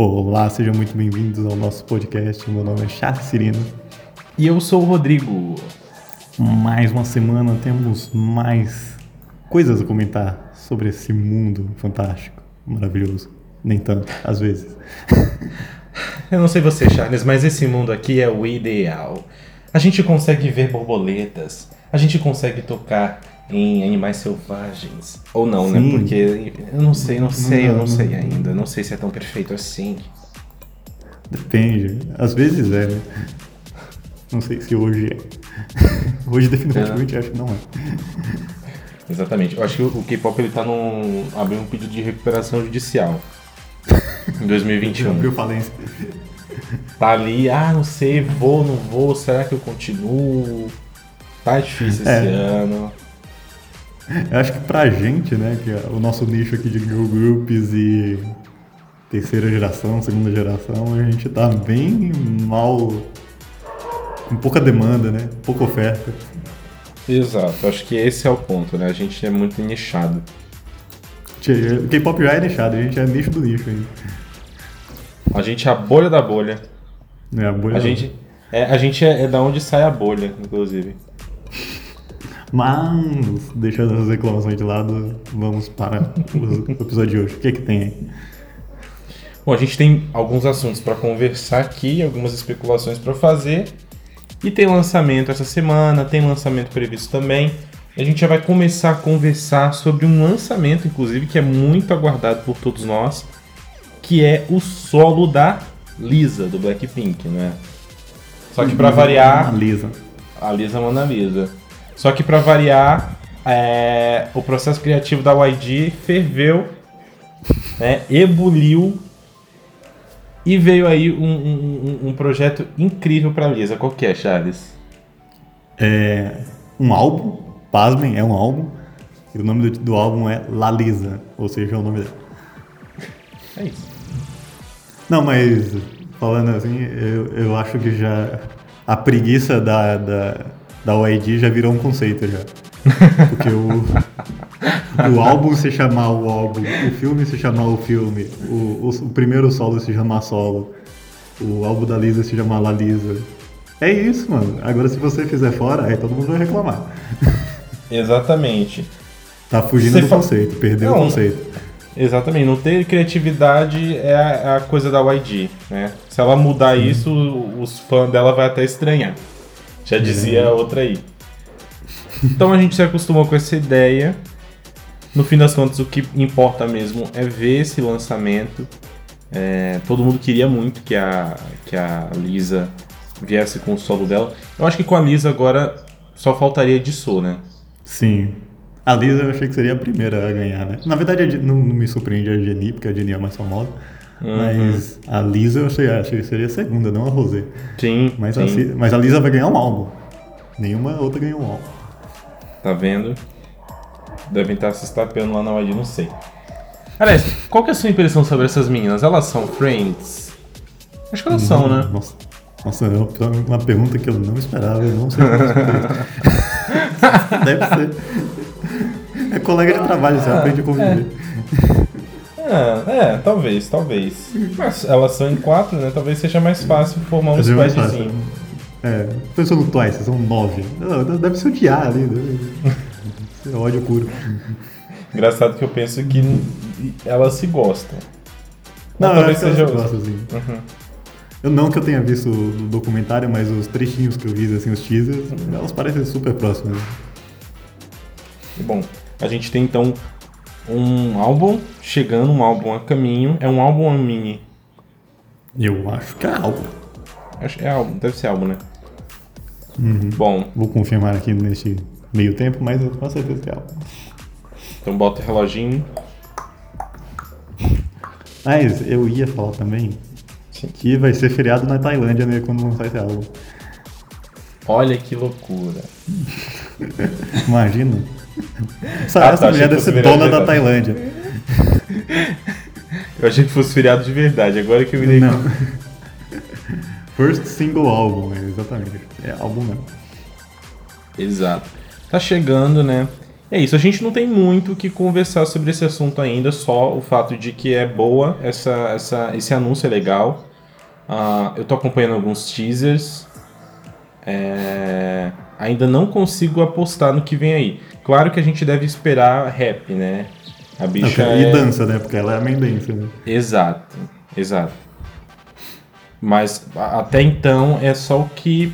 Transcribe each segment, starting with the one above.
Olá, sejam muito bem-vindos ao nosso podcast. Meu nome é Charles Cirino. E eu sou o Rodrigo. Mais uma semana temos mais coisas a comentar sobre esse mundo fantástico, maravilhoso. Nem tanto, às vezes. Eu não sei você, Charles, mas esse mundo aqui é o ideal. A gente consegue ver borboletas, a gente consegue tocar em animais selvagens. Ou não, né? Sim. Porque eu não sei, não sei, eu Não, não sei não. ainda. Não sei se é tão perfeito assim. Depende. Às vezes é, né? Não sei se hoje é. Hoje definitivamente acho que não é. Exatamente. Eu acho que o K-pop ele tá num. abriu um pedido de recuperação judicial. Em 2021. Abriu falência. Tá ali, ah, não sei, vou, não vou, será que eu continuo? Tá difícil esse É. ano. Eu acho que pra gente, né, que é o nosso nicho aqui de girl groups e terceira geração, segunda geração, a gente tá bem mal, com pouca demanda, né, pouca oferta. Exato, acho que esse é o ponto, né? A gente é muito nichado. K-pop já é nichado, a gente é nicho do nicho ainda. A gente é a bolha da bolha. Né, a bolha A gente é, a gente é, é da onde sai a bolha, inclusive. Mas, deixando as reclamações de lado, vamos para o episódio de hoje. O que é que tem aí? Bom, a gente tem alguns assuntos para conversar aqui, algumas especulações para fazer. E tem lançamento essa semana, tem lançamento previsto também. A gente já vai começar a conversar sobre um lançamento, inclusive, que é muito aguardado por todos nós, que é o solo da Lisa, do Blackpink, né? Só que para variar, Lisa. a Lisa Mona Lisa. Só que pra variar, é, o processo criativo da YG ferveu, né, ebuliu e veio aí um, um- um- projeto incrível pra Lisa. Qual que é, Charles? É um álbum, pasmem, é um álbum. E o nome do, do álbum é La Lisa, ou seja, é o nome dela. É isso. Não, mas falando assim, eu, eu acho que já a preguiça da, da, da YG já virou um conceito já. Porque o, o álbum se chamar o álbum, o filme se chamar o filme, o, o, o primeiro solo se chamar solo, o álbum da Lisa se chamar La Lisa. É isso, mano. Agora se você fizer fora, aí todo mundo vai reclamar. Exatamente. Tá fugindo Você do fa- conceito, perdeu Não, o conceito. Exatamente. Não ter criatividade é a, é a coisa da YG, né? Se ela mudar isso, os fãs dela vai até estranhar. Já dizia a outra aí. Então a gente se acostumou com essa ideia. No fim das contas, o que importa mesmo é ver esse lançamento. É, todo mundo queria muito que a, que a Lisa viesse com o solo dela. Eu acho que com a Lisa agora só faltaria de Sou, né? Sim. A Lisa eu achei que seria a primeira a ganhar, né? Na verdade, não, não me surpreende a Jenny, porque a Jenny é a mais famosa. Uhum. Mas a Lisa eu achei, achei que seria a segunda, não a Rosé. Sim, Mas, sim. a, mas a Lisa vai ganhar um álbum. Nenhuma outra ganhou um álbum. Tá vendo? Devem estar se estapeando lá na YG, não sei. Aliás, qual que é a sua impressão sobre essas meninas? Elas são friends? Acho que elas são, né? Nossa, nossa, é uma- pergunta que eu não esperava, eu não sei como. Deve ser. É colega de trabalho, você aprende a conviver. É, é, talvez, talvez. Mas elas são em quatro, né? Talvez seja mais fácil formar um é mais fácil. squadzinho. É, pensou no Twice, são nove. Não, Deve ser odiar ali. Deve ser ódio puro. Engraçado que eu penso que elas se gostam. Não, Ou eu talvez seja elas outro. gostam, assim. Uhum. Eu não que eu tenha visto o documentário, mas os trechinhos que eu vi, assim, os teasers, elas parecem super próximas. Bom, a gente tem então um álbum chegando, um álbum a caminho. É um álbum ou um mini? Eu acho que é álbum. Acho- É álbum, deve ser álbum, né? Uhum. Bom, Vou confirmar aqui neste meio tempo, mas eu com certeza que é álbum. então bota o reloginho. Mas eu ia falar também Sim. que vai ser feriado na Tailândia né, quando lançar esse álbum. Olha que loucura. Imagina. Essa, Ah, tá, essa achei mulher que deve fosse ser dona da. Tailândia. Eu achei que fosse feriado de verdade, agora que eu me dei Não. First single álbum, é, exatamente. É álbum mesmo. Exato. Tá chegando, né? É isso, a gente não tem muito o que conversar sobre esse assunto ainda, só o fato de que é boa, essa, essa, esse anúncio é legal. Uh, eu tô acompanhando alguns teasers. É, ainda não consigo apostar no que vem aí. Claro que a gente deve esperar rap, né? A bicha e é... dança, né? Porque ela é amendense, né? Exato, exato. Mas até então é só o que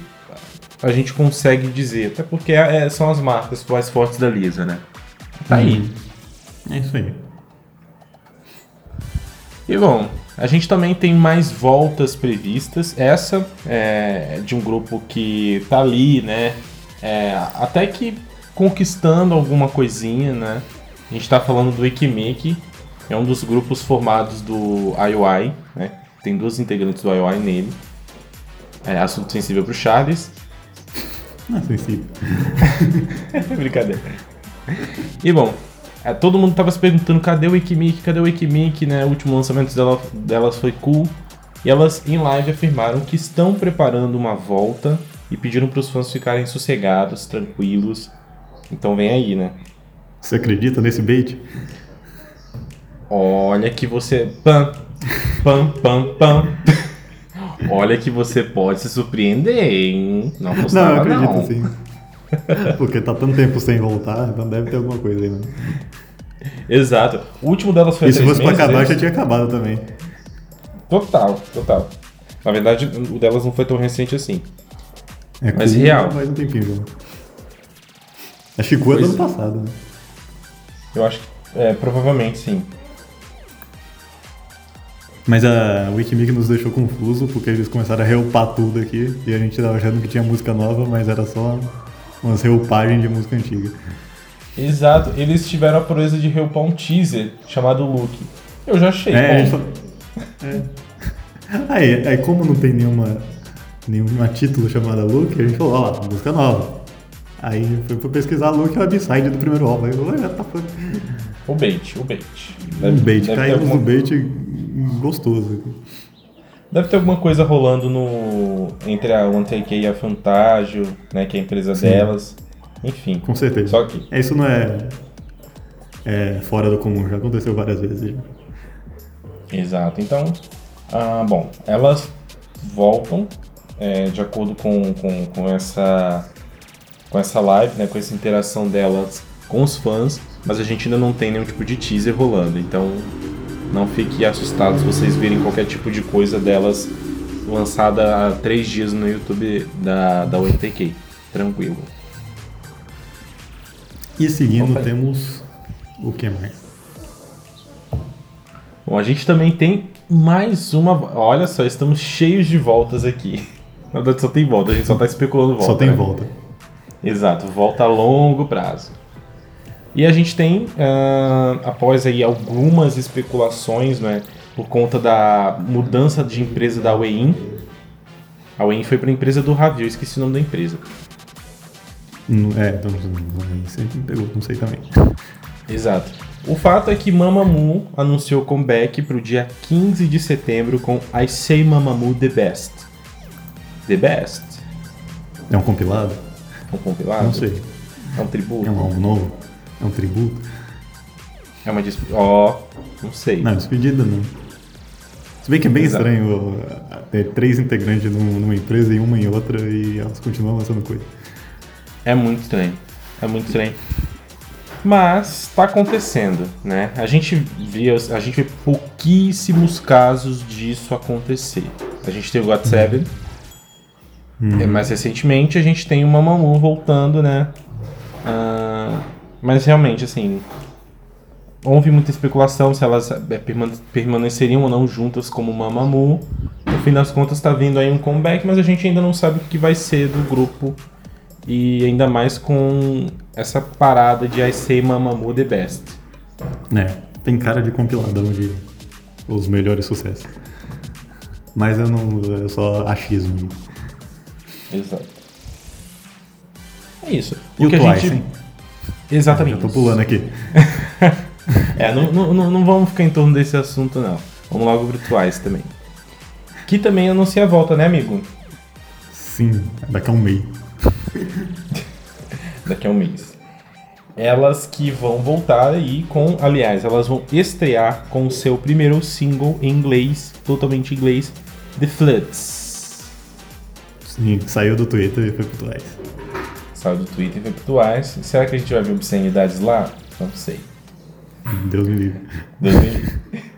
a gente consegue dizer. Até porque é, são as marcas mais fortes da Lisa, né? Tá aí. Hum. É isso aí. E bom, a gente também tem mais voltas previstas. Essa é de um grupo que tá ali, né? É, até que conquistando alguma coisinha, né? A gente tá falando do Ikimiki, é um dos grupos formados do IOI, né? Tem duas integrantes do IOI nele. É assunto sensível pro Charles. Não é sensível. Brincadeira. E bom, é, todo mundo tava se perguntando cadê o Ikimiki, cadê o Ikimiki, né? O último lançamento dela, delas foi cool. E elas em live afirmaram que estão preparando uma volta e pediram para os fãs ficarem sossegados, tranquilos. Então vem aí, né? Você acredita nesse bait? Olha que você. Pam, pam, pam, pam. Olha que você pode se surpreender, hein? Não, não eu acredito não. sim. Porque tá tanto tempo sem voltar, então deve ter alguma coisa aí, né? Exato. O último delas foi E se fosse pra acabar, eles... já tinha acabado também. Total, total. Na verdade, o delas não foi tão recente assim. É Mas real. Mais um tempinho, né? Acho que do ano passado, né? Eu acho que é, provavelmente sim. Mas a Wikimig nos deixou confuso porque eles começaram a reupar tudo aqui e a gente tava achando que tinha música nova, mas era só umas reupagens de música antiga. Exato, eles tiveram a proeza de reupar um teaser chamado Look. Eu já achei. É, bom. É. Aí, aí, como não tem nenhuma, nenhuma título chamada Look, a gente falou, ó, música nova. Aí foi pra pesquisar Look e o A-Side do primeiro álbum. Aí eu falei, tá O bait, o bait. Deve, um bait, caímos alguma... no bait gostoso. Deve ter alguma coisa rolando no entre a One Take e a Fantagio, né, que é a empresa Sim. delas. Enfim. Com certeza. Só que isso não é, é fora do comum, já aconteceu várias vezes. Exato. Então, ah, bom, elas voltam é, de acordo com, com, com essa com essa live, né, com essa interação delas com os fãs, mas a gente ainda não tem nenhum tipo de teaser rolando, então não fiquem assustados vocês virem qualquer tipo de coisa delas lançada há três dias no YouTube da, da ONTK. Tranquilo. E seguindo Opa. temos o que mais? Bom, a gente também tem mais uma. Olha só, estamos cheios de voltas aqui. Na verdade, só tem volta, a gente só está especulando volta. Só tem né? volta. Exato, volta a longo prazo. E a gente tem, uh, após aí algumas especulações, né, por conta da mudança de empresa da Wein, a Wein foi para a empresa do Ravi, eu esqueci o nome da empresa. É, então, sempre me pegou, não sei também. Exato. O fato é que Mamamoo anunciou comeback para o dia 15 de setembro com I Say Mamamoo The Best. The Best. É um compilado? É um compilado? Não sei. É um tributo? É um álbum novo? É um tributo? É uma despedida. Ó, oh, não sei. Não, despedida não. Se bem que é bem Exato. estranho ter é, é três integrantes numa empresa e uma em outra e elas continuam lançando coisa. É muito estranho. É muito estranho. Mas está acontecendo, né? A gente via, a gente vê pouquíssimos casos disso acontecer. A gente tem o God 7, Hum. Mais recentemente a gente tem uma Mamamu voltando, né? Uh, mas realmente, assim, houve muita especulação se elas é, permaneceriam ou não juntas como mamamu No fim das contas, está vindo aí um comeback, mas a gente ainda não sabe o que vai ser do grupo. E ainda mais com essa parada de I Say Mamamoo The Best. É, tem cara de compilado de os melhores sucessos. Mas eu não. Eu só achismo. Exato. É isso. E o, que Twice, a gente... hein? Exatamente. Já tô pulando aqui. é, não, não, não vamos ficar em torno desse assunto, não. Vamos logo pro Twice também. Que também anuncia a volta, né, amigo? Sim, daqui a um mês. daqui a um mês. elas que vão voltar aí com, aliás, elas vão estrear com o seu primeiro single em inglês, totalmente inglês, The Floods. Sim, saiu do Twitter e foi pro Twice. Saiu do Twitter e foi pro Twice. Será que a gente vai ver obscenidades lá? Não sei. Deus me livre. Deus me livre.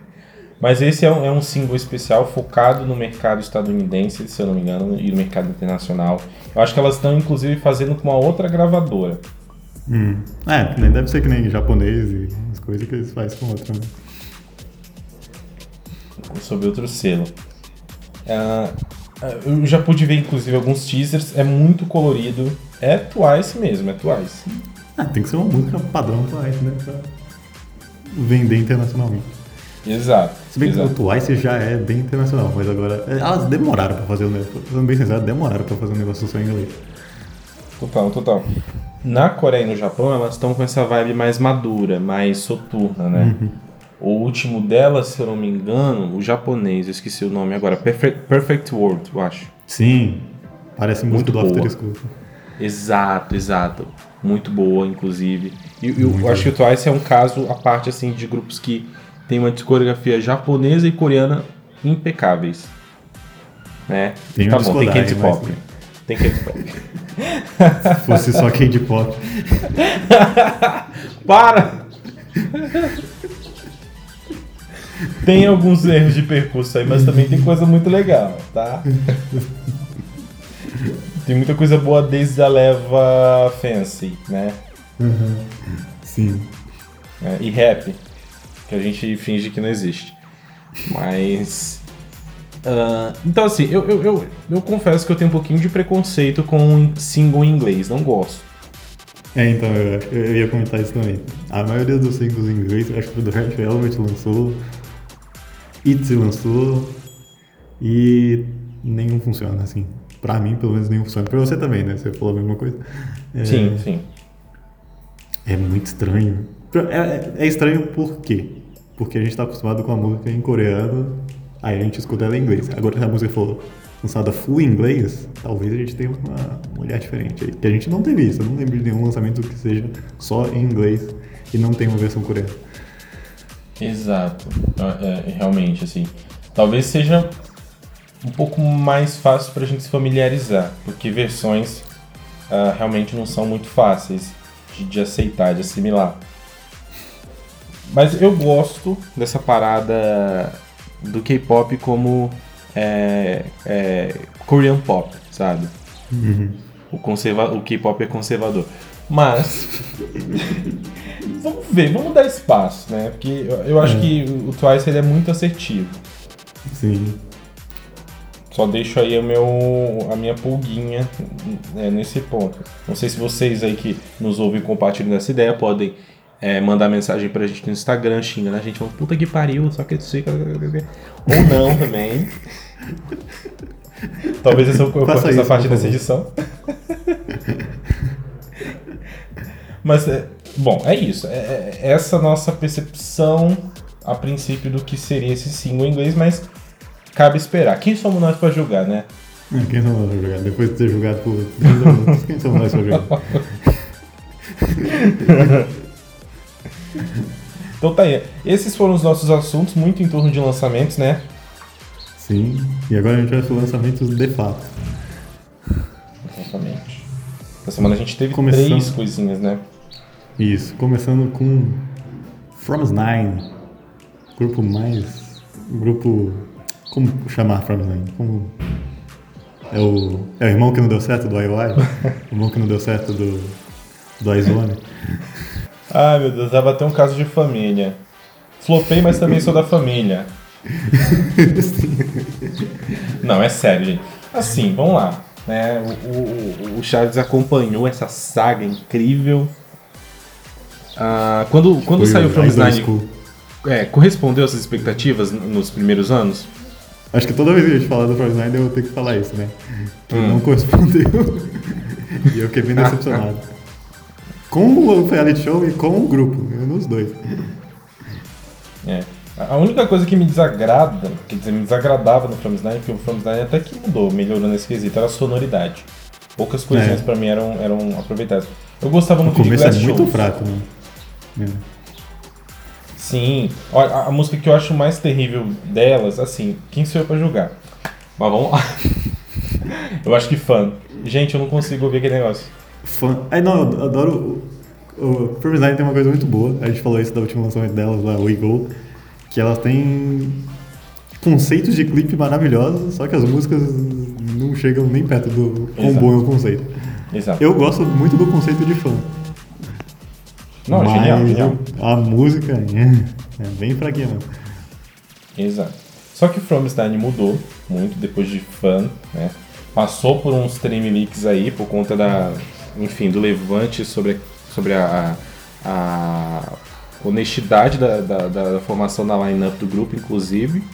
Mas esse é um, é um single especial focado no mercado estadunidense, se eu não me engano, e no mercado internacional. Eu acho que elas estão, inclusive, fazendo com uma outra gravadora. Hum. É, nem deve ser que nem japonês e as coisas que eles fazem com outra, né? Sob outro selo. Ah, eu já pude ver, inclusive, alguns teasers. É muito colorido. É Twice mesmo, é Twice. Ah, tem que ser uma música padrão Twice, né? Pra vender internacionalmente. Exato. Se bem exato. que o Twice já é bem internacional, mas agora. é, Elas demoraram pra fazer o negócio. Sendo bem sincero, demoraram pra fazer um negócio só em inglês. Total, total. Na Coreia e no Japão, elas estão com essa vibe mais madura, mais soturna, né? O último delas, se eu não me engano, o japonês, eu esqueci o nome agora, Perfect, Perfect World, eu acho. Sim. Parece muito, Muito do boa. After School. Exato, exato. Muito boa, inclusive. E eu Muito acho que o Twice é um caso à parte, assim, de grupos que tem uma discografia japonesa e coreana impecáveis. Né? Tem tá um bom, tem K-pop. mas- Tem K-pop. Se fosse só K-pop. Para! Tem alguns erros de percurso aí, mas também tem coisa muito legal, tá? tem muita coisa boa desde a leva fancy, né? Sim. É, e rap, que a gente finge que não existe. Mas. ah, então, assim, eu, eu, eu, eu confesso que eu tenho um pouquinho de preconceito com single em inglês, não gosto. É, então, eu, eu ia comentar isso também. A maioria dos singles em inglês, acho que o do Red Velvet lançou, ITZY lançou, e nenhum funciona, assim. Pra mim, pelo menos, nenhum funciona. Pra você também, né? Você falou a mesma coisa. É, Sim, sim. É muito estranho. É, é- estranho por quê? Porque a gente tá acostumado com a música em coreano, aí a gente escuta ela em inglês. Agora, se a música for lançada full em inglês, talvez a gente tenha uma, um olhar diferente aí. Que a gente não teve isso. Eu não lembro de nenhum lançamento que seja só em inglês e não tenha uma versão coreana. Exato. É, é, realmente, assim. Talvez seja um pouco mais fácil pra gente se familiarizar, porque versões ah, realmente não são muito fáceis de, de aceitar, de assimilar. Mas eu gosto dessa parada do K-pop como é, é, Korean pop, sabe? O, conserva o K-pop é conservador. Mas. vamos ver, vamos dar espaço, né? Porque eu, eu acho É. que o Twice ele é muito assertivo. Sim. Só deixo aí o meu, a minha pulguinha né, nesse ponto. Não sei se vocês aí que nos ouvem compartilham essa ideia podem é, mandar mensagem pra gente no Instagram, xingando a gente, falando, puta que pariu, só que sei. Ou não também. Talvez essa, eu Faça corte essa isso, parte dessa edição. Mas, é, bom, é isso. É, é essa nossa percepção a princípio do que seria esse single em inglês, mas cabe esperar. Quem somos nós pra julgar, né? Ah, Quem somos nós pra jogar? Depois de ter jogado por 30 minutos, quem somos nós pra jogar? Então tá aí. Esses foram os nossos assuntos, muito em torno de lançamentos, né? Sim. E agora a gente vai para lançamentos de fato. Exatamente. Essa semana a gente teve Começando- três coisinhas, né? Isso, começando com From Nine, grupo mais. Grupo. Como chamar From Nine? Como. É o, é o irmão que não deu certo do IOI? o irmão que não deu certo do, do iZone? Ai meu Deus, vai bater um caso de família. Flopei, mas também sou da família. Não, é sério, gente. Assim, vamos lá. Né? O, o, o Charles acompanhou essa saga incrível. Ah, quando quando Foi saiu o From Nine, é, correspondeu às expectativas nos primeiros anos? Acho que toda vez que a gente falar do From Nine eu vou ter que falar isso, né? Que Hum. não correspondeu. e eu fiquei bem decepcionado. com o reality show e com o grupo, eu nos dois. É. A única coisa que me desagrada, quer dizer, me desagradava no From Nine, que o From Nine até que mudou, melhorou nesse quesito, era a sonoridade. Poucas coisinhas É. pra mim eram, eram aproveitadas. Eu gostava O muito de começo é muito Shows. fraco, né? É. Sim. Olha, a, a música que eu acho mais terrível delas, assim, quem sou eu pra julgar? Mas vamos lá. eu acho que fã. Gente, eu não consigo ouvir aquele negócio. Fã. Aí não, eu adoro. O, o tem uma coisa muito boa. A gente falou isso da última lançamento delas, lá, We Go. Que elas têm conceitos de clipe maravilhosos, só que as músicas não chegam nem perto do quão Exato. bom é o conceito. Exato. Eu gosto muito do conceito de fã. Não, mas genial, genial. A música é, é bem fraquinha mesmo. Exato. Só que From Stein mudou muito depois de Fun, né? Passou por uns stream leaks aí por conta da, enfim, do levante sobre, sobre a, a, honestidade da, da, da formação da lineup do grupo, inclusive.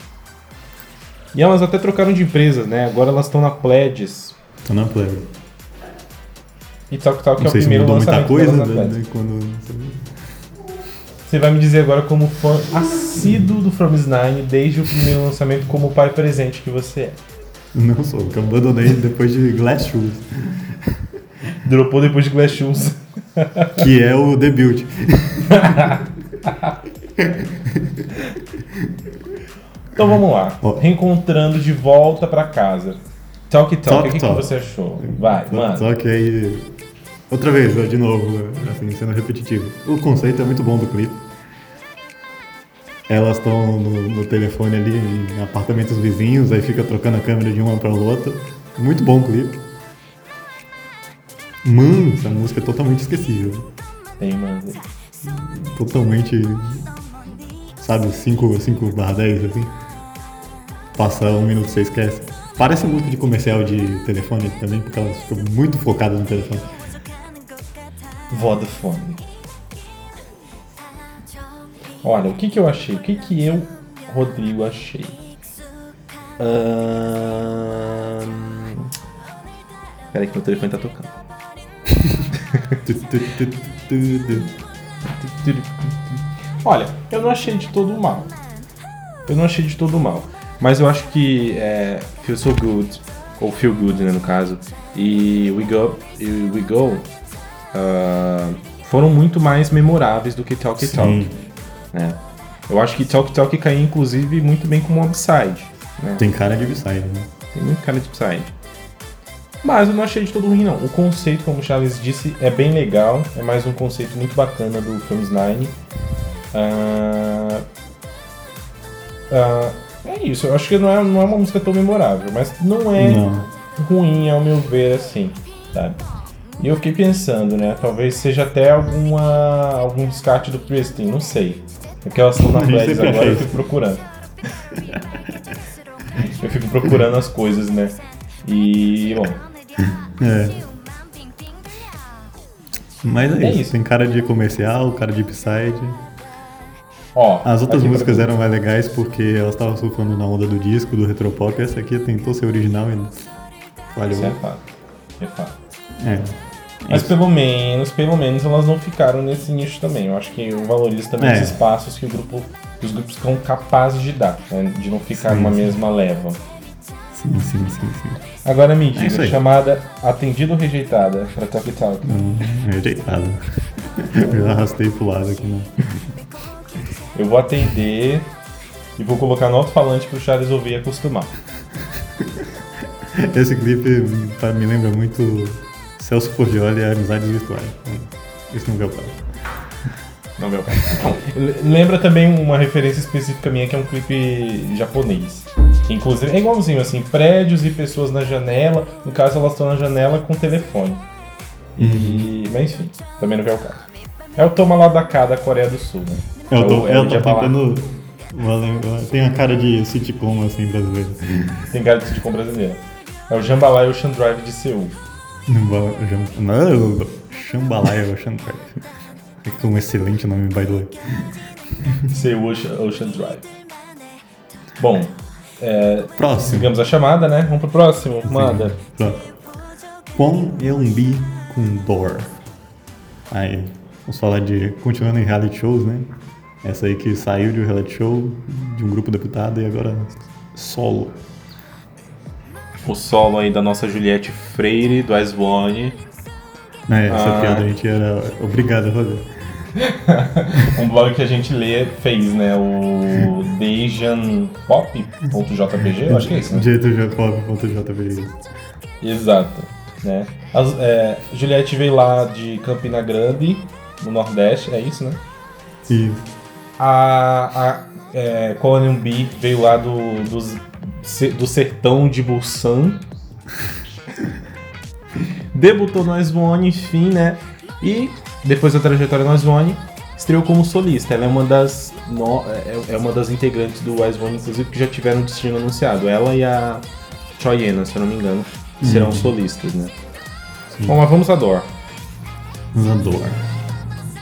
E elas até trocaram de empresas, né? Agora elas estão na Pledges. Tô na play. E Talk Talk é o primeiro lançamento coisa delas na né, quando. Você vai me dizer agora como fã assíduo do From Nine desde o primeiro lançamento como pai presente que você é. Não sou, porque eu abandonei depois de Glass Shoes, Dropou depois de Glass Shoes. que é o debut. Então vamos lá. Reencontrando de volta pra casa. Talk Talk, Talk o que, que Talk. você achou? Vai, mano. Só que aí. Outra vez, de novo, assim, sendo repetitivo. O conceito é muito bom do clipe. Elas estão no, no telefone ali, em apartamentos vizinhos, aí fica trocando a câmera de uma para outra. Muito bom o clipe. Mano, essa música é totalmente esquecível. Tem, mano. Totalmente. Sabe, 5 5 barra 10, assim. Passa um minuto você esquece. Parece música de comercial de telefone também, porque elas ficam muito focadas no telefone. Vodafone. Olha, o que, que eu achei? O que, que eu, Rodrigo, achei? Ahn... Peraí que meu telefone tá tocando. Olha, eu não achei de todo mal. Eu não achei de todo mal. Mas eu acho que é, Feel So Good, ou Feel Good, né, no caso, e We Go, e We Go ah, foram muito mais memoráveis do que Talk Sim. Talk. Né? Eu acho que Talk Talk caiu, inclusive, muito bem como upside. Né? Tem cara de B-side, né? Tem muito cara de upside. Mas eu não achei de todo ruim, não. O conceito, como o Charles disse, é bem legal. É mais um conceito muito bacana do Films 9. Ah, ah, é isso. Eu acho que não é, não é uma música tão memorável, mas não é Não. ruim, ao meu ver, assim, sabe? E eu fiquei pensando, né? Talvez seja até alguma, algum descarte do Pristin, não sei. Porque elas estão na Pledis sempre agora, eu fico procurando. eu fico procurando as coisas, né? E, bom, É. Mas é, É isso. isso. Tem cara de comercial, cara de B-side. ó. As outras pra músicas eram mais legais porque elas estavam surfando na onda do disco, do retropop. Essa aqui tentou ser original e. Falhou. Isso é fato. É fato. É. Mas Isso. pelo menos, pelo menos elas não ficaram nesse nicho também. Eu acho que eu valorizo também É. os espaços que o grupo, os grupos são capazes de dar, né? de não ficar Sim, numa sim. mesma leva. Sim, sim, sim, sim. Agora me É diga, aí. chamada atendida ou rejeitada para Talk? Hum, rejeitado. Eu arrastei pro lado aqui, né? Eu vou atender e vou colocar no alto-falante pro Charles ouvir e acostumar. Esse clipe me lembra muito Celso Portioli e Amizades Virtuais. Isso não é o caso. Não, meu Lembra também uma referência específica minha que é um clipe japonês. Inclusive, é igualzinho, assim, prédios e pessoas na janela. No caso, elas estão na janela com telefone. E, mas enfim, também não vem ao caso. É o Toma lá da cá da Coreia do Sul, né? Eu tô, o- é o eu tô Jabalá. tentando. Tem a cara de sitcom assim brasileiro. Tem cara de com brasileira. É o Jambalaya Ocean Drive de Seul. Não, Xambalaia Ocean Drive. É um excelente nome, by the way. Seul Ocean, Ocean Drive. Bom, é, Próximo. sigamos a chamada, né? Vamos pro próximo. Manda. Pronto. Kwon Yeon-bi com Door. Aí, vamos falar de. Continuando em reality shows, né? Essa aí que saiu de um reality show, de um grupo deputado e agora solo. O solo aí da nossa Juliette Freire, do Ice One. É, essa Ah. piada a gente era obrigado a fazer. um blog que a gente lê fez, né? O DejanPop.jpg, eu acho que é isso, né? Jeitopop.jpg. Exato. Né? As- é, Juliette veio lá de Campina Grande, no Nordeste, é isso, né? E A, a é, Colonial B veio lá do, dos- do sertão de Busan. Debutou no One, enfim, né? E depois da trajetória no One, estreou como solista. Ela é uma das, no- é, é uma das integrantes do Ice One, inclusive, que já tiveram destino anunciado. Ela e a Choyena, se eu não me engano, serão solistas, né? Bom, mas vamos a Dor. Zandor.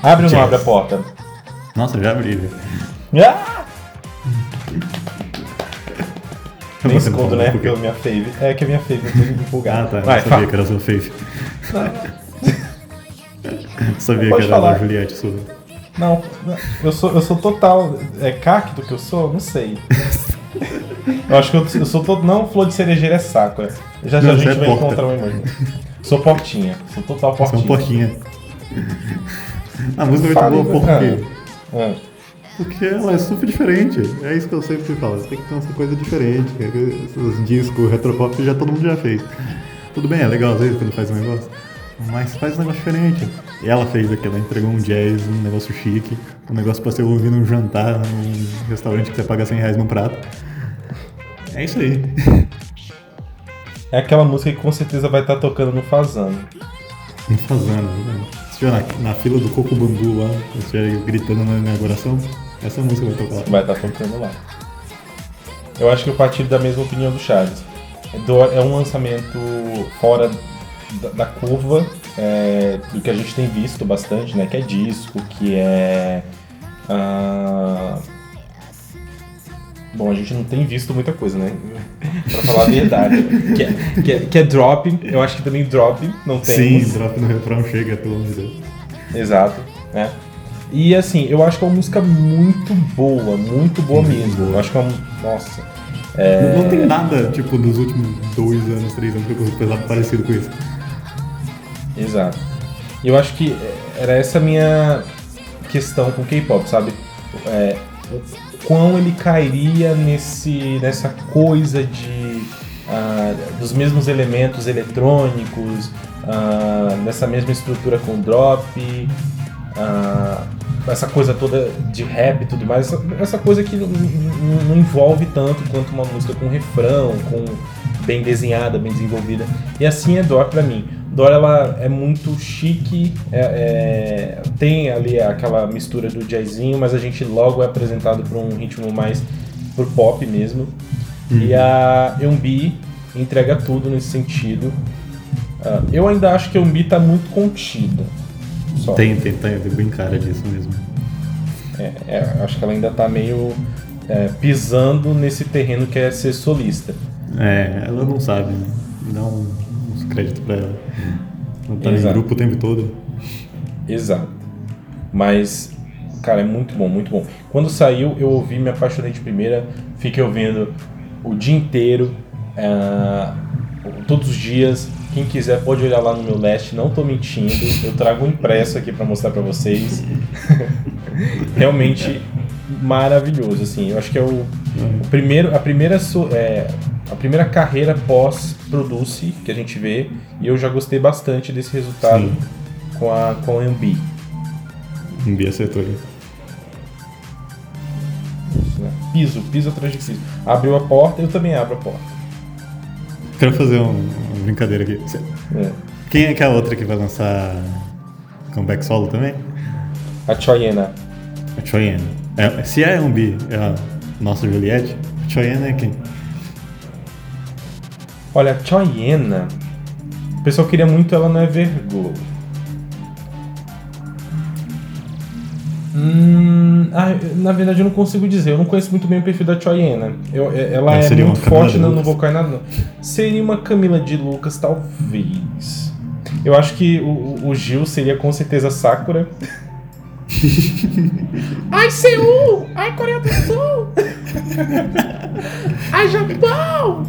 Abre ou não abre a porta? Nossa, já abri, velho. Ah! Nem não escondo, né? Porque a minha fave. É que a minha fave eu tô muito Ah, empolgado. tá. Vai, eu sabia fala. que era sua fave. sabia Pode que era falar. da Juliette sua. Não, eu sou, eu sou total. É cacto que eu sou? Não sei. Eu acho que eu, eu sou todo. Não, flor de cerejeira é saco. é. Já já Não, a gente é vai porta. encontrar uma imagem. Sou portinha. Sou total é portinha. um porquinha. A música é muito boa por quê? Ah, Porque ela é super diferente. É isso que eu sempre falo. Você tem que ter uma coisa diferente. que Esses discos retropop já todo mundo já fez. Tudo bem, é legal às vezes quando faz um negócio. Mas faz um negócio diferente. E ela fez aquilo, ela entregou um jazz, um negócio chique, um negócio pra você ouvir num jantar, num restaurante que você paga 100 reais num prato. É isso aí. É aquela música que com certeza vai estar tocando no Fazano. Não fazendo, né? Na, na fila do Coco Bambu lá, estiver gritando na inauguração, essa música vai tocar lá. Vai estar tocando lá. Eu acho que eu partilho da mesma opinião do Charles. É um lançamento fora da, curva é, do que a gente tem visto bastante, né? Que é disco, que é. ah, Bom, a gente não tem visto muita coisa, né? pra falar a verdade. que, é, que, é, que é drop, eu acho que também drop não tem. Sim, drop no refrão chega, pelo amor de Deus. Exato, né? E assim, eu acho que é uma música muito boa, muito boa mesmo. Eu acho que é uma. Nossa. É, Não, não tem nada, tipo, dos últimos dois anos, três anos que eu parecido com isso. Exato. E eu acho que era essa a minha questão com o K-pop, sabe? É, o quão ele cairia nesse, nessa coisa de ah, dos mesmos elementos eletrônicos, ah, nessa mesma estrutura com drop, ah, essa coisa toda de rap e tudo mais, essa, essa coisa que não, não- não envolve tanto quanto uma música com refrão, com bem desenhada, bem desenvolvida. E assim é Dor pra mim. Dor ela é muito chique, é- é- tem ali aquela mistura do jazzinho, mas a gente logo é apresentado para um ritmo mais pro pop mesmo. E a Eumbi entrega tudo nesse sentido. Ah, eu ainda acho que a Eumbi tá muito contida. Só. Tem, tem, tem, tem bem cara disso mesmo. É, é, acho que ela ainda tá meio é, pisando nesse terreno que é ser solista. É, ela não sabe, né? Dá um, uns créditos pra ela. Ela tá Exato. em grupo o tempo todo. Exato. Mas, cara, é muito bom, muito bom. Quando saiu, eu ouvi, me apaixonei de primeira, fiquei ouvindo o dia inteiro, ah, todos os dias. Quem quiser pode olhar lá no meu last, não tô mentindo. Eu trago um impresso aqui pra mostrar pra vocês. Realmente maravilhoso, assim. Eu acho que é o, o primeiro, a primeira é, a primeira carreira pós Produce que a gente vê, e eu já gostei bastante desse resultado Sim. com a com a MB. Dia acertou né? Piso, piso atrás de piso. Abriu a porta, eu também abro a porta. Quero fazer um- uma brincadeira aqui. É. Quem é que é a outra que vai lançar comeback solo também? A Choyena. A Choyenne. É, se é um bi, é a nossa Juliette, a Choyenne é quem? Olha, a Choyena. O pessoal queria muito ela no Everglow. Hum, ah, na verdade eu não consigo dizer, eu não conheço muito bem o perfil da Choyena. Eu, é- ela Mas é seria uma muito forte no Lucas? vocal e nada. não. Seria uma Camila de Lucas, talvez. Eu acho que o, o- Gil seria com certeza Sakura. Ai, Seul! Ai, Coreia do Sul! Ai, Japão!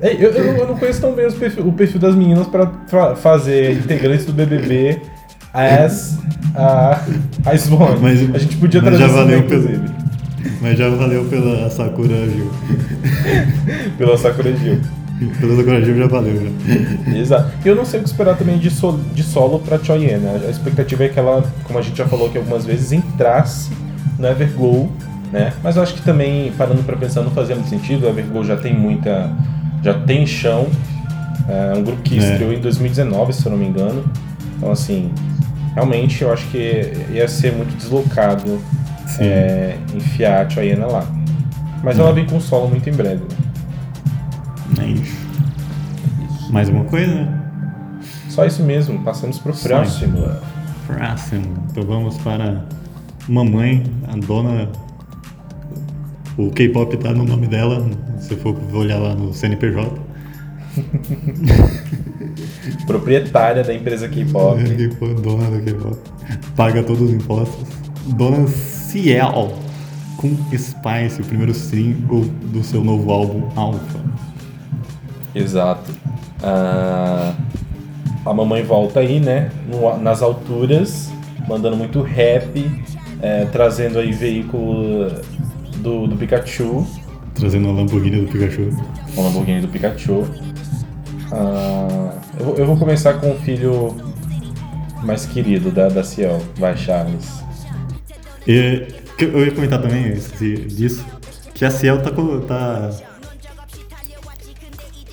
É, eu, eu, eu, não conheço tão bem perfil, o perfil das meninas pra, pra fazer integrantes do BBB as a, a Swan. Mas, a gente podia trazer já valeu pelo, Mas já valeu pela Sakura Gil. pela Sakura Gil. Pela Sakura Gil já valeu, já. Exato. E eu não sei o que esperar também de, sol, de solo pra Choyen, né? A expectativa é que ela, como a gente já falou aqui algumas vezes, entrasse no Everglow, né? Mas eu acho que também, parando pra pensar, não fazia muito sentido. O Everglow já tem muita... Já tem chão. É um grupo que é. estreou em 2019, se eu não me engano. Então, assim, realmente eu acho que ia ser muito deslocado é, enfiar a Choyena lá. Mas ela vem com solo muito em breve. Né? É isso. Mais alguma coisa? Né? Só isso mesmo, passamos pro Só próximo. Próximo. Então vamos para Mamãe, a dona. O K-pop tá no nome dela, se for olhar lá no CNPJ. Proprietária da empresa K-pop. Dona do K-pop. Paga todos os impostos. Dona Ciel com Spice, o primeiro single do seu novo álbum Alpha. Exato. Uh, a mamãe volta aí, né? No, nas alturas, mandando muito rap, é, trazendo aí veículo do, do Pikachu. Trazendo a Lamborghini do Pikachu. A Lamborghini do Pikachu. Uh, eu, eu, vou começar com o filho mais querido da, da Ciel, vai Charles. E, eu ia comentar também disso, que a Ciel tá, tá,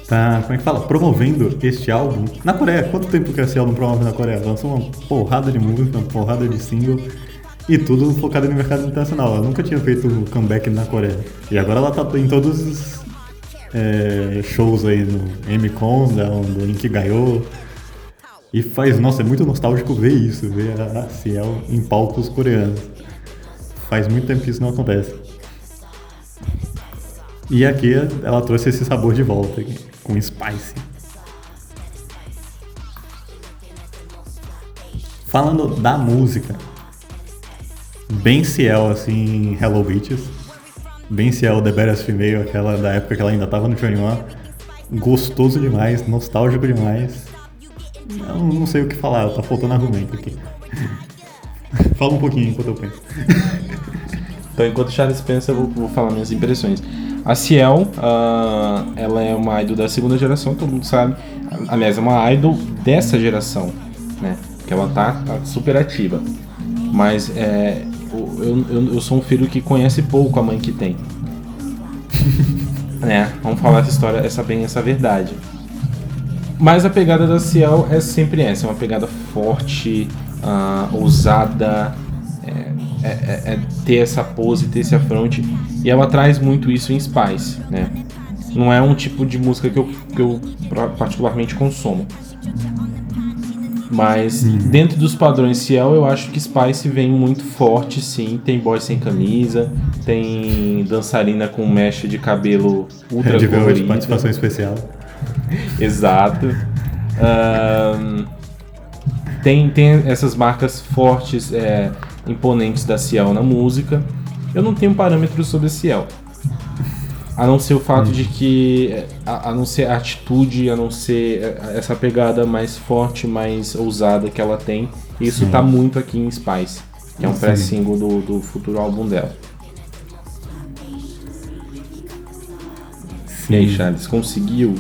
tá, como é que fala? Promovendo este álbum na Coreia. Quanto tempo que a Ciel não promove na Coreia? Lançou uma porrada de música, uma porrada de single e tudo focado no mercado internacional. Ela nunca tinha feito comeback na Coreia. E agora ela tá em todos os é, shows aí no M-Con, do Link ganhou. E faz, nossa, é muito nostálgico ver isso, ver a Ciel em palcos coreanos. Faz muito tempo que isso não acontece. E aqui ela trouxe esse sabor de volta, com spice. Falando da música, bem Ciel assim, Hello Beaches bem se é o The Badass Female, aquela da época que ela ainda tava no 21. Gostoso demais, nostálgico demais. Eu não sei o que falar, tá faltando argumento aqui. Fala um pouquinho enquanto eu penso. então, enquanto Charles pensa, eu vou, vou falar minhas impressões. A Ciel, uh, ela é uma idol da segunda geração, todo mundo sabe. Aliás, é uma idol dessa geração, né? Que ela tá, tá super ativa. Mas é, eu, eu, eu sou um filho que conhece pouco a mãe que tem. né? Vamos falar essa história, essa bem essa verdade. Mas a pegada da Ciel é sempre essa, é uma pegada forte, uh, ousada, é, é, é, é, ter essa pose, ter esse afronte. E ela traz muito isso em Spice, né? Não é um tipo de música que eu, que eu particularmente consumo. Mas uhum. dentro dos padrões Ciel, eu acho que Spice vem muito forte, sim. Tem boy sem camisa, tem dançarina com mecha de cabelo ultra colorido. participação especial. Exato. Um, tem, tem essas marcas fortes, é, imponentes da Ciel na música. Eu não tenho parâmetros sobre Ciel. A não ser o fato hum. de que. A, a, não ser a atitude, a não ser é, essa pegada mais forte, mais ousada que ela tem. Isso Sim. tá muito aqui em Spice, que é um pré-single do, do futuro álbum dela. Sim. E aí, Charles, conseguiu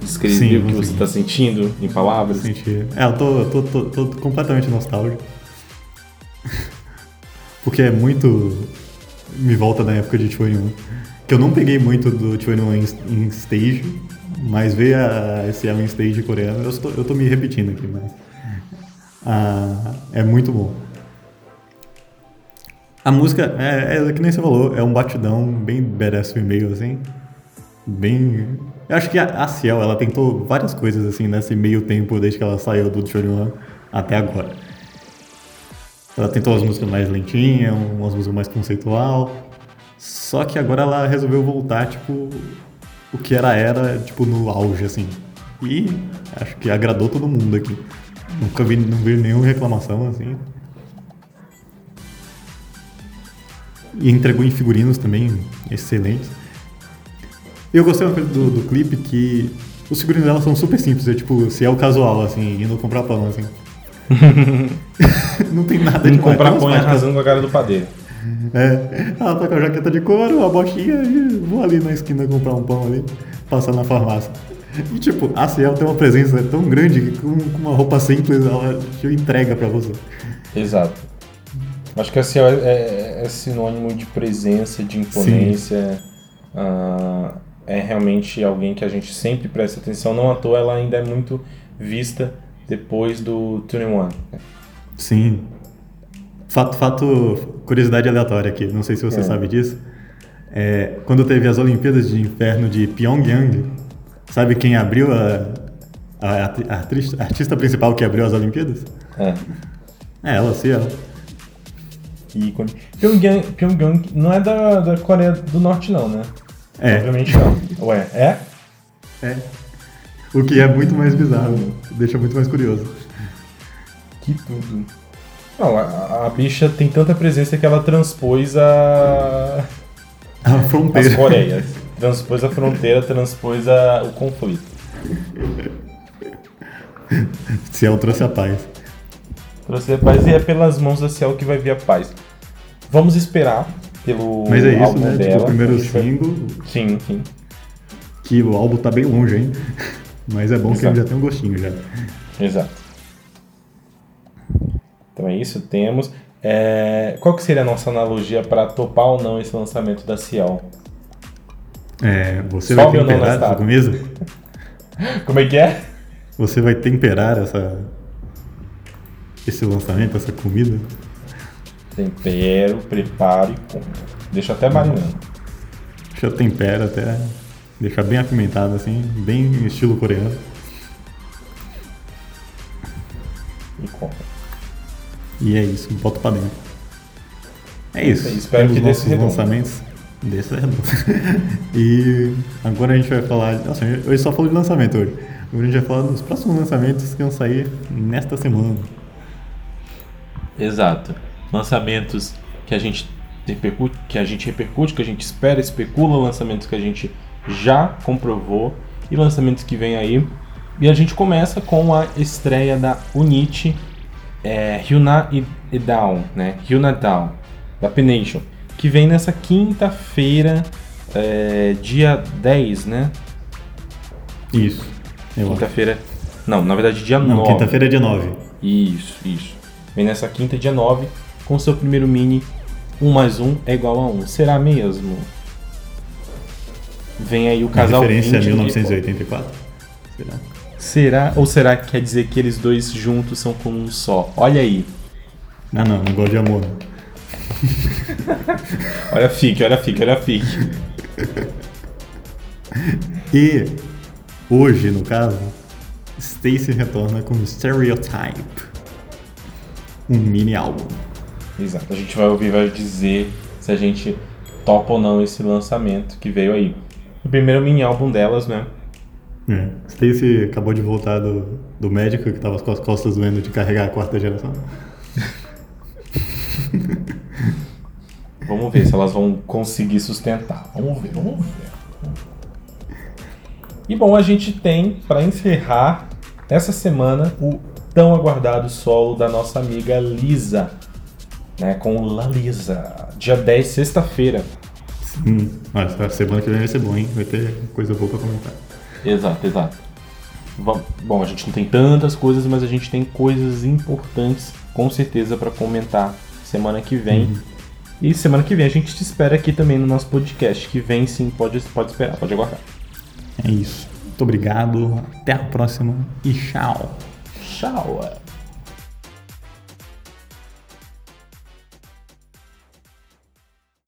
descrever Sim, o que você está sentindo em palavras? Senti. É, eu tô, tô, tô, tô completamente nostálgico. Porque é muito. Me volta da época de 21 que eu não peguei muito do 21 em Stage, mas ver a, esse em Stage coreano, eu tô, eu tô me repetindo aqui, mas ah, é muito bom. A música, é, é, que nem você falou, é um batidão bem badass meio assim, bem... Eu acho que a, a Ciel, ela tentou várias coisas assim nesse meio tempo, desde que ela saiu do 21 até agora. Ela tentou as músicas mais lentinhas, umas músicas mais conceitual, só que agora ela resolveu voltar, tipo, o que era era, tipo, no auge, assim. E acho que agradou todo mundo aqui. Nunca vi, não vi nenhuma reclamação, assim. E entregou em figurinos também excelentes. Eu gostei uma coisa do, do clipe que os figurinos dela são super simples, é tipo, se é o casual, assim, indo comprar pão, assim. não tem nada de comprar pão e arrasando a cara do padeiro. É, ela tá com a jaqueta de couro, a bochinha e vou ali na esquina comprar um pão ali, passar na farmácia. E tipo, a Ciel tem uma presença tão grande que com, com uma roupa simples ela te entrega pra você. Exato. Acho que a Ciel é, é- é sinônimo de presença, de imponência. ah, é realmente alguém que a gente sempre presta atenção. Não à toa ela ainda é muito vista depois do 21. né? Sim. Fato, fato, curiosidade aleatória aqui, não sei se você É. sabe disso. É, quando teve as Olimpíadas de Inverno de Pyongyang, sabe quem abriu a, a, a artista, a artista principal que abriu as Olimpíadas? É. É ela, sim, ela. ícone. Pyongyang, Pyongyang não é da, da Coreia do Norte, não, né? É. Obviamente não. Ué, é? É. O que é muito mais bizarro, deixa muito mais curioso. Que tudo. Não, a, a bicha tem tanta presença que ela transpôs a. A as fronteira. Coreias. Transpôs a fronteira, transpôs a, o conflito. Ciel trouxe a paz. Trouxe a paz e é pelas mãos da Ciel que vai vir a paz. Vamos esperar pelo Mas é isso, né? dela. Tipo, o primeiro gente vai- single, Sim, sim. que o álbum tá bem longe ainda. Mas é bom que ele Exato. já tem um gostinho já. Exato. Então é isso, temos. É, Qual que seria a nossa analogia para topar ou não esse lançamento da Ciel? É, você Sobe vai temperar essa comida? Como é que é? Você vai temperar essa esse lançamento, essa comida? Tempero, preparo e como. Deixa até marinando. Deixa eu tempero até deixar bem apimentado assim, bem estilo coreano. E como. E é isso, boto pra dentro. É isso. Espero Temos que redondo. lançamentos. Desse redondo. e agora a gente vai falar. Nossa, hoje só falou de lançamento hoje. Agora a gente vai falar dos próximos lançamentos que vão sair nesta semana. Exato. Lançamentos que a gente repercute, que a gente repercute, que a gente espera, especula, lançamentos que a gente já comprovou e lançamentos que vem aí. E a gente começa com a estreia da Unity é, Hyuna e, Down, né? Hyuna Down, da P-Nation, que vem nessa quinta-feira, é, dia 10, né? Isso. Quinta-feira. Não, na verdade, dia Não, 9. quinta-feira é dia 9. Isso, isso. Vem nessa quinta, dia 9, com seu primeiro mini 1 mais 1 é igual a 1. Será mesmo? Vem aí o A casal referência é 20 de 1984. Será? Será? Ou será que quer dizer que eles dois juntos são como um só? Olha aí. Ah não, não gosto de amor. não. Olha a fique, olha a fique, olha a fique. E hoje, no caso, Stacy retorna com Stereotype. Um mini álbum. Exato. A gente vai ouvir, vai dizer se a gente topa ou não esse lançamento que veio aí. O primeiro mini álbum delas, né? É. Stacy acabou de voltar do, do médico que tava com as costas doendo de carregar a quarta geração. Vamos ver se elas vão conseguir sustentar. Vamos ver, vamos ver. E bom, a gente tem, para encerrar essa semana, o tão aguardado solo da nossa amiga Lisa, né, com La Lisa, dia 10, sexta-feira. Sim. Mas a semana que vem vai ser bom, hein? Vai ter coisa boa pra comentar. Exato, exato. Bom, a gente não tem tantas coisas, mas a gente tem coisas importantes, com certeza, para comentar semana que vem. E semana que vem a gente te espera aqui também no nosso podcast, que vem sim, pode, pode esperar, pode aguardar. É isso. Muito obrigado. Até a próxima e tchau. Tchau!